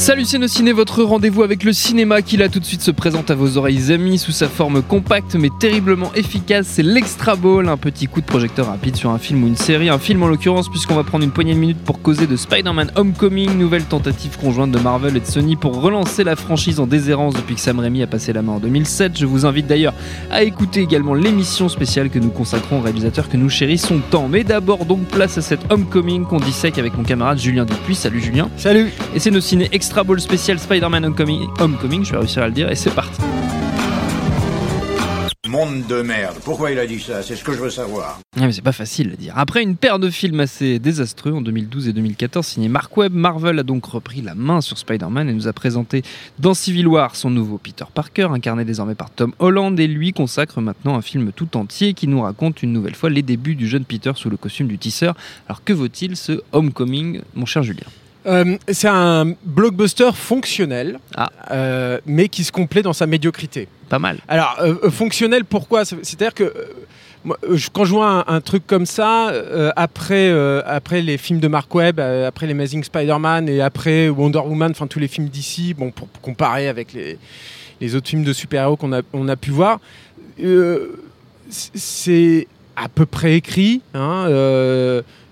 Salut Ciné, votre rendez-vous avec le cinéma qui là tout de suite se présente à vos oreilles amies sous sa forme compacte mais terriblement efficace. C'est l'Extra Ball, un petit coup de projecteur rapide sur un film ou une série. Un film en l'occurrence puisqu'on va prendre une poignée de minutes pour causer de Spider-Man Homecoming, nouvelle tentative conjointe de Marvel et de Sony pour relancer la franchise en déshérence depuis que Sam Raimi a passé la main en 2007. Je vous invite d'ailleurs à écouter également l'émission spéciale que nous consacrons aux réalisateurs que nous chérissons tant. Mais d'abord donc place à cette Homecoming qu'on dissèque avec mon camarade Julien Dupuis. Salut Julien. Salut. Et c'est nos ciné Extra Ball spécial Spider-Man Homecoming, Homecoming, je vais réussir à le dire, et c'est parti. Monde de merde. Pourquoi il a dit ça? C'est ce que je veux savoir. Ah, mais c'est pas facile à dire. Après une paire de films assez désastreux en 2012 et 2014 signé Mark Webb, Marvel a donc repris la main sur Spider-Man et nous a présenté dans Civil War son nouveau Peter Parker, incarné désormais par Tom Holland, et lui consacre maintenant un film tout entier qui nous raconte une nouvelle fois les débuts du jeune Peter sous le costume du tisseur. Alors que vaut-il ce Homecoming, mon cher Julien? Euh, c'est un blockbuster fonctionnel, Ah. euh, mais qui se complaît dans sa médiocrité. Pas mal. Alors, euh, fonctionnel, pourquoi? C'est-à-dire que moi, je- quand je vois un, un truc comme ça, après, après les films de Mark Webb, après les Amazing Spider-Man et après Wonder Woman, enfin tous les films d'ici, bon, pour, pour comparer avec les, les autres films de super-héros qu'on a, on a pu voir, c'est à peu près écrit, hein,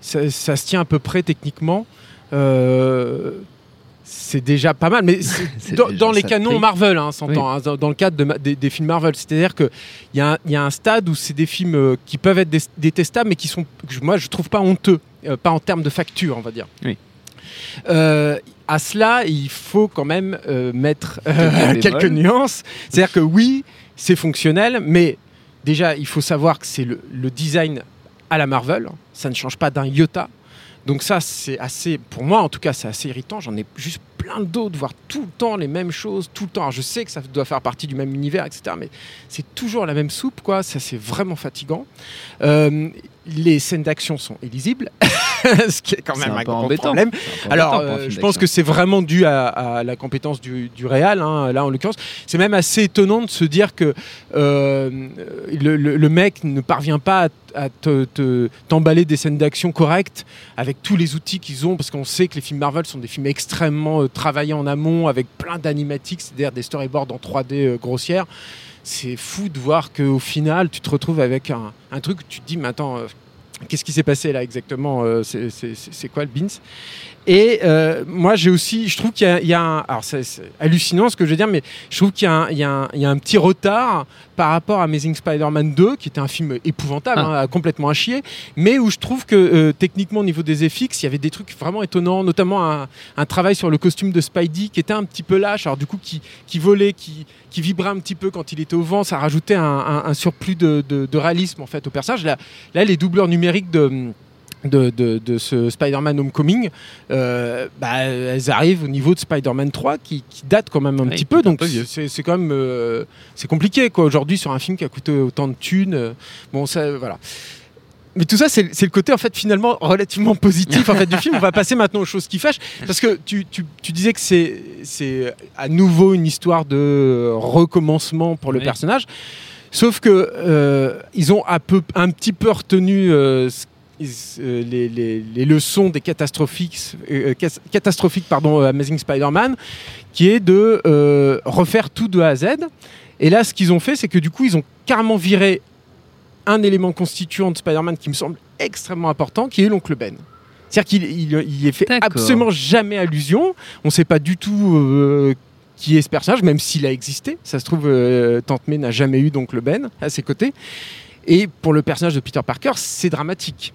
ça, ça se tient à peu près techniquement. Euh, c'est déjà pas mal, mais dans, les canons. Marvel, hein, s'entend, hein, dans, le cadre de des, des films Marvel. C'est-à-dire qu'il y, a un- y a un stade où c'est des films euh, qui peuvent être dé- détestables, mais qui sont, que moi, je trouve pas honteux, euh, pas en termes de facture, on va dire. Oui. Euh, à cela, il faut quand même mettre Quelques nuances. C'est-à-dire que oui, c'est fonctionnel, mais déjà, il faut savoir que c'est le, le design à la Marvel. Ça ne change pas d'un iota. Donc ça, c'est assez, pour moi en tout cas, c'est assez irritant. J'en ai juste plein d'autres, voir tout le temps les mêmes choses, tout le temps. Je sais que ça doit faire partie du même univers, etc. Mais c'est toujours la même soupe, quoi. Ça, c'est vraiment fatigant. Euh, les scènes d'action sont illisibles, ce qui est quand même un un, embêtant. problème. Un peu Alors, euh, je pense que c'est vraiment dû à, à la compétence du, du réal, hein, là en l'occurrence. C'est même assez étonnant de se dire que euh, le, le- le mec ne parvient pas à, à te- te- t'emballer des scènes d'action correctes avec tous les outils qu'ils ont, parce qu'on sait que les films Marvel sont des films extrêmement euh, travaillés en amont, avec plein d'animatiques, c'est-à-dire des storyboards en 3D euh, grossières. C'est fou de voir qu'au final, tu te retrouves avec un, un truc où tu te dis, mais attends, qu'est-ce qui s'est passé là exactement euh, C'est quoi le Beans? Et euh, moi, j'ai aussi, je trouve qu'il y a, il y a un. Alors, c'est hallucinant ce que je veux dire, mais je trouve qu'il y, a un- y y a petit retard par rapport à Amazing Spider-Man 2, qui était un film épouvantable, Ah. hein, complètement à chier, mais où je trouve que euh, techniquement, au niveau des FX, il y avait des trucs vraiment étonnants, notamment un, un travail sur le costume de Spidey qui était un petit peu lâche, alors du coup, qui, qui volait, qui, qui vibrait un petit peu quand il était au vent, ça rajoutait un, un- un surplus de, de- de réalisme en fait au personnage. Là, là les doubleurs numériques de de, de- de ce Spider-Man Homecoming, euh, bah, elles arrivent au niveau de Spider-Man 3 qui, qui date quand même un petit peu, donc c'est quand même euh, c'est compliqué quoi aujourd'hui sur un film qui a coûté autant de thunes. euh, bon ça voilà. Mais tout ça, c'est le côté en fait finalement relativement positif en fait du film. On va passer maintenant aux choses qui fâchent parce que tu, tu- tu disais que c'est à nouveau une histoire de recommencement pour le Oui. personnage. Sauf que euh, ils ont un, peu, un petit peu retenu ce- les, les- les leçons des catastrophiques, euh, cas- catastrophiques pardon, euh, Amazing Spider-Man, qui est de euh, refaire tout de A à Z. Et là, ce qu'ils ont fait, c'est que du coup, ils ont carrément viré un élément constituant de Spider-Man qui me semble extrêmement important, qui est l'oncle Ben. C'est-à-dire qu'il il, il y est fait absolument jamais allusion. On ne sait pas du tout euh, qui est ce personnage, même s'il a existé. Ça se trouve, euh, Tante May n'a jamais eu d'oncle Ben à ses côtés. Et pour le personnage de Peter Parker, c'est dramatique.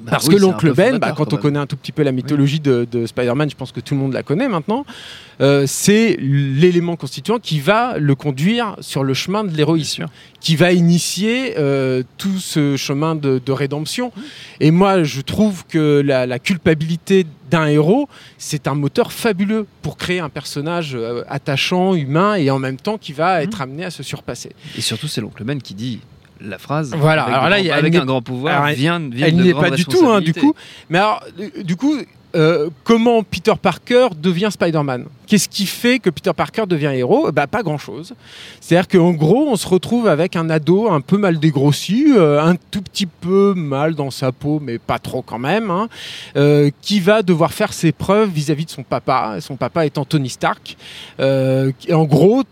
Bah Parce oui, que l'oncle Ben, bah, quand quand on connaît un tout petit peu la mythologie de, de Spider-Man, je pense que tout le monde la connaît maintenant, euh, c'est l'élément constituant qui va le conduire sur le chemin de l'héroïsme, qui va initier euh, tout ce chemin de, de rédemption. Et moi, je trouve que la, la culpabilité d'un héros, c'est un moteur fabuleux pour créer un personnage euh, attachant, humain, et en même temps qui va être amené à se surpasser. Et surtout, c'est l'oncle Ben qui dit la phrase. Voilà, Avec, alors là, grands- il y a- avec un grand pouvoir alors, vient, vient Elle de n'y est pas du tout, hein, du coup. Mais alors, du coup, euh, comment Peter Parker devient Spider-Man? Qu'est-ce qui fait que Peter Parker devient héros? Bah, Pas grand-chose. C'est-à-dire qu'en gros, on se retrouve avec un ado un peu mal dégrossi, euh, un tout petit peu mal dans sa peau, mais pas trop quand même, hein, euh, qui va devoir faire ses preuves vis-à-vis de son papa, son papa étant Tony Stark. En gros,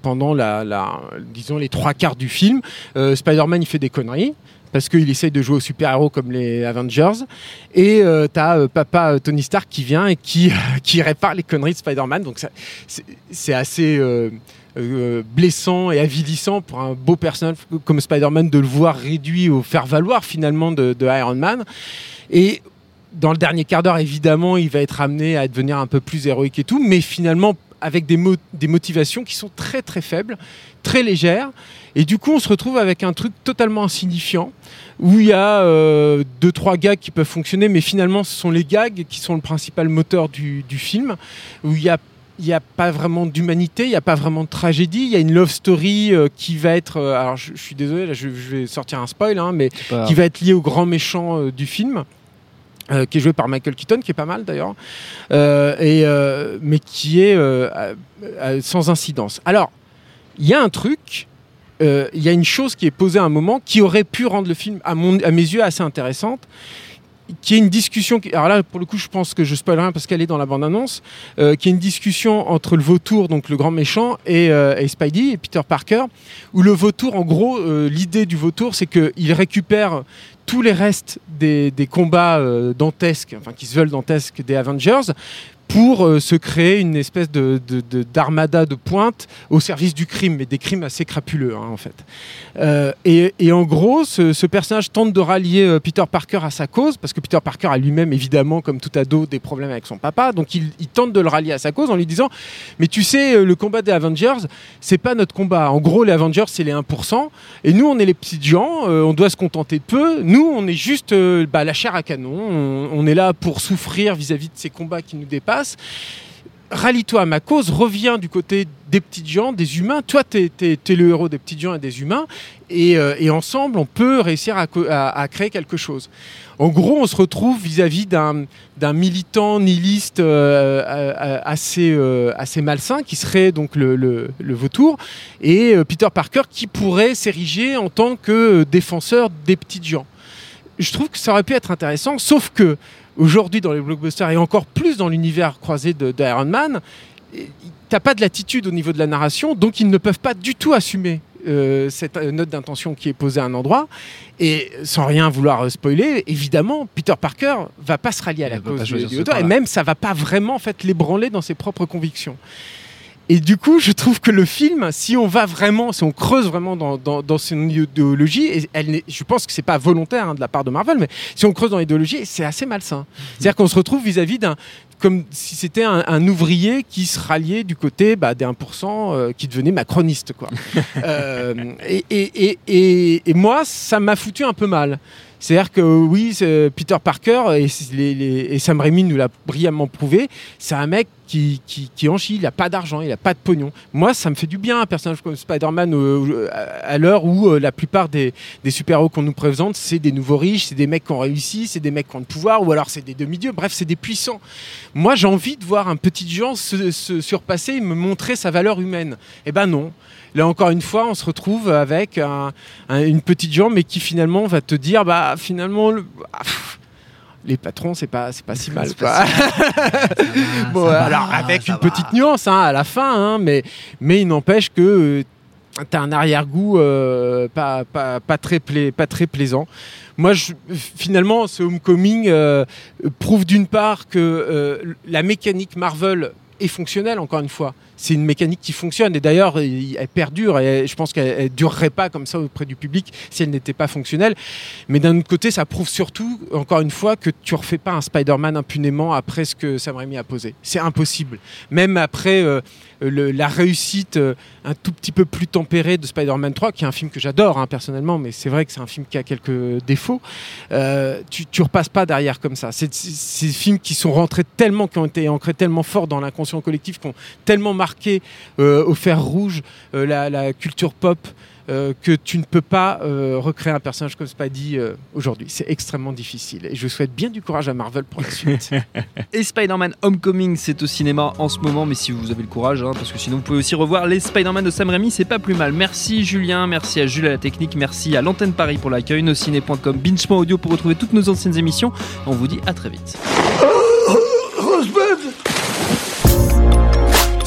pendant la, disons, les trois quarts du film, Spider-Man, il fait des conneries parce qu'il essaye de jouer aux super-héros comme les Avengers. Et euh, t'as euh, papa euh, Tony Stark qui vient et qui, qui répare les conneries de Spider-Man. Donc c'est assez euh, euh, blessant et avilissant pour un beau personnage comme Spider-Man de le voir réduit au faire-valoir finalement de Iron Man. Et dans le dernier quart d'heure, évidemment, il va être amené à devenir un peu plus héroïque et tout, mais finalement avec des, mo- des motivations qui sont très très faibles, très légères. Et du coup, on se retrouve avec un truc totalement insignifiant où il y a euh, deux trois gags qui peuvent fonctionner, mais finalement, ce sont les gags qui sont le principal moteur du, du film, où il y a il n'y a pas vraiment d'humanité, il n'y a pas vraiment de tragédie, il y a une love story euh, qui va être, euh, alors je, je suis désolé, là, je, je vais sortir un spoil, hein, mais qui va être lié au grand méchant euh, du film. Euh, qui est joué par Michael Keaton, qui est pas mal d'ailleurs, euh, euh, mais qui est sans incidence. Alors, il y a un truc, il y a une chose qui est posée à un moment qui aurait pu rendre le film, à, mes yeux, assez intéressante, qui est une discussion. alors là, pour le coup, je pense que je spoil rien parce qu'elle est dans la bande-annonce, qui est une discussion entre le vautour, donc le grand méchant, et, et Spidey et Peter Parker, où le vautour, en gros, l'idée du vautour, c'est qu'il récupère tous les restes des, combats euh, dantesques, enfin qui se veulent dantesques des Avengers, pour euh, se créer une espèce de, d'armada de pointe au service du crime, mais des crimes assez crapuleux hein, en fait. Euh, et, en gros, ce, personnage tente de rallier euh, Peter Parker à sa cause, parce que Peter Parker a lui-même évidemment, comme tout ado, des problèmes avec son papa, donc il, tente de le rallier à sa cause en lui disant, mais tu sais, le combat des Avengers, c'est pas notre combat. En gros, les Avengers, c'est les 1%, et nous, on est les petits gens, on doit se contenter de peu. Nous, on est juste bah, la chair à canon, on, on est là pour souffrir vis-à-vis de ces combats qui nous dépassent. Rallie-toi à ma cause, reviens du côté des petites gens, des humains. Toi, tu es, le héros des petites gens et des humains. Et, euh, ensemble, on peut réussir à, créer quelque chose. En gros, on se retrouve vis-à-vis d'un militant nihiliste euh, euh, assez, assez malsain, qui serait donc le, vautour, et Peter Parker qui pourrait s'ériger en tant que défenseur des petites gens. Je trouve que ça aurait pu être intéressant, sauf que aujourd'hui dans les blockbusters et encore plus dans l'univers croisé de, de Iron Man, t'as pas de latitude au niveau de la narration, donc ils ne peuvent pas du tout assumer euh, cette euh, note d'intention qui est posée à un endroit. Et sans rien vouloir euh, spoiler, évidemment, Peter Parker va pas se rallier à la cause du, du auteur, et même ça va pas vraiment en fait l'ébranler dans ses propres convictions. Et du coup, je trouve que le film, si on va vraiment, si on creuse vraiment dans, dans, dans son idéologie, et elle je pense que c'est pas volontaire hein, de la part de Marvel, mais si on creuse dans l'idéologie, c'est assez malsain. C'est-à-dire qu'on se retrouve vis-à-vis d'un, comme si c'était un, un ouvrier qui se ralliait du côté bah, des 1% euh, qui devenait macroniste, quoi. Euh, et, et, et moi, ça m'a foutu un peu mal. C'est-à-dire que oui, c'est Peter Parker et, Sam Raimi nous l'a brillamment prouvé, c'est un mec qui, qui, qui il n'a pas d'argent, il n'a pas de pognon. Moi, ça me fait du bien un personnage comme Spider-Man euh, à à l'heure où euh, la plupart des, super-héros qu'on nous présente, c'est des nouveaux riches, c'est des mecs qui ont réussi, c'est des mecs qui ont le pouvoir, ou alors c'est des demi-dieux, bref, c'est des puissants. Moi, j'ai envie de voir un petit Jean se, se surpasser et me montrer sa valeur humaine. Eh ben non. Là encore une fois, on se retrouve avec un- un- une petite jambe, mais qui finalement va te dire, bah finalement, le- ah, pff, les patrons, c'est pas, c'est pas si mal. Bon, alors avec une petite nuance hein, à la fin, hein, mais, mais il n'empêche que tu as un arrière-goût euh, pas, pas, pas, très pla- pas très plaisant. Moi, je- finalement, ce Homecoming euh, prouve d'une part que euh, la mécanique Marvel est fonctionnelle, encore une fois. C'est une mécanique qui fonctionne. Et d'ailleurs, elle perdure. Et je pense qu'elle ne durerait pas comme ça auprès du public si elle n'était pas fonctionnelle. Mais d'un autre côté, ça prouve surtout, encore une fois, que tu refais pas un Spider-Man impunément après ce que Sam Raimi a posé. C'est impossible. Même après euh, la réussite euh, un tout petit peu plus tempérée de Spider-Man 3, qui est un film que j'adore hein, personnellement, mais c'est vrai que c'est un film qui a quelques défauts. Euh, tu, tu repasses pas derrière comme ça. C'est ces films qui sont rentrés tellement, qui ont été ancrés tellement fort dans l'inconscient collectif, qui ont tellement marqué au fer rouge la, la culture pop. Euh, que tu ne peux pas euh, recréer un personnage comme Spidey euh, aujourd'hui. C'est extrêmement difficile. Et je souhaite bien du courage à Marvel pour la suite. et Spider-Man Homecoming, c'est au cinéma en ce moment, mais si vous avez le courage, hein, parce que sinon vous pouvez aussi revoir les Spider-Man de Sam Raimi, c'est pas plus mal. Merci Julien, merci à Jules à la technique, merci à l'antenne Paris pour l'accueil, nociné.com, binge.audio pour retrouver toutes nos anciennes émissions. On vous dit à très vite.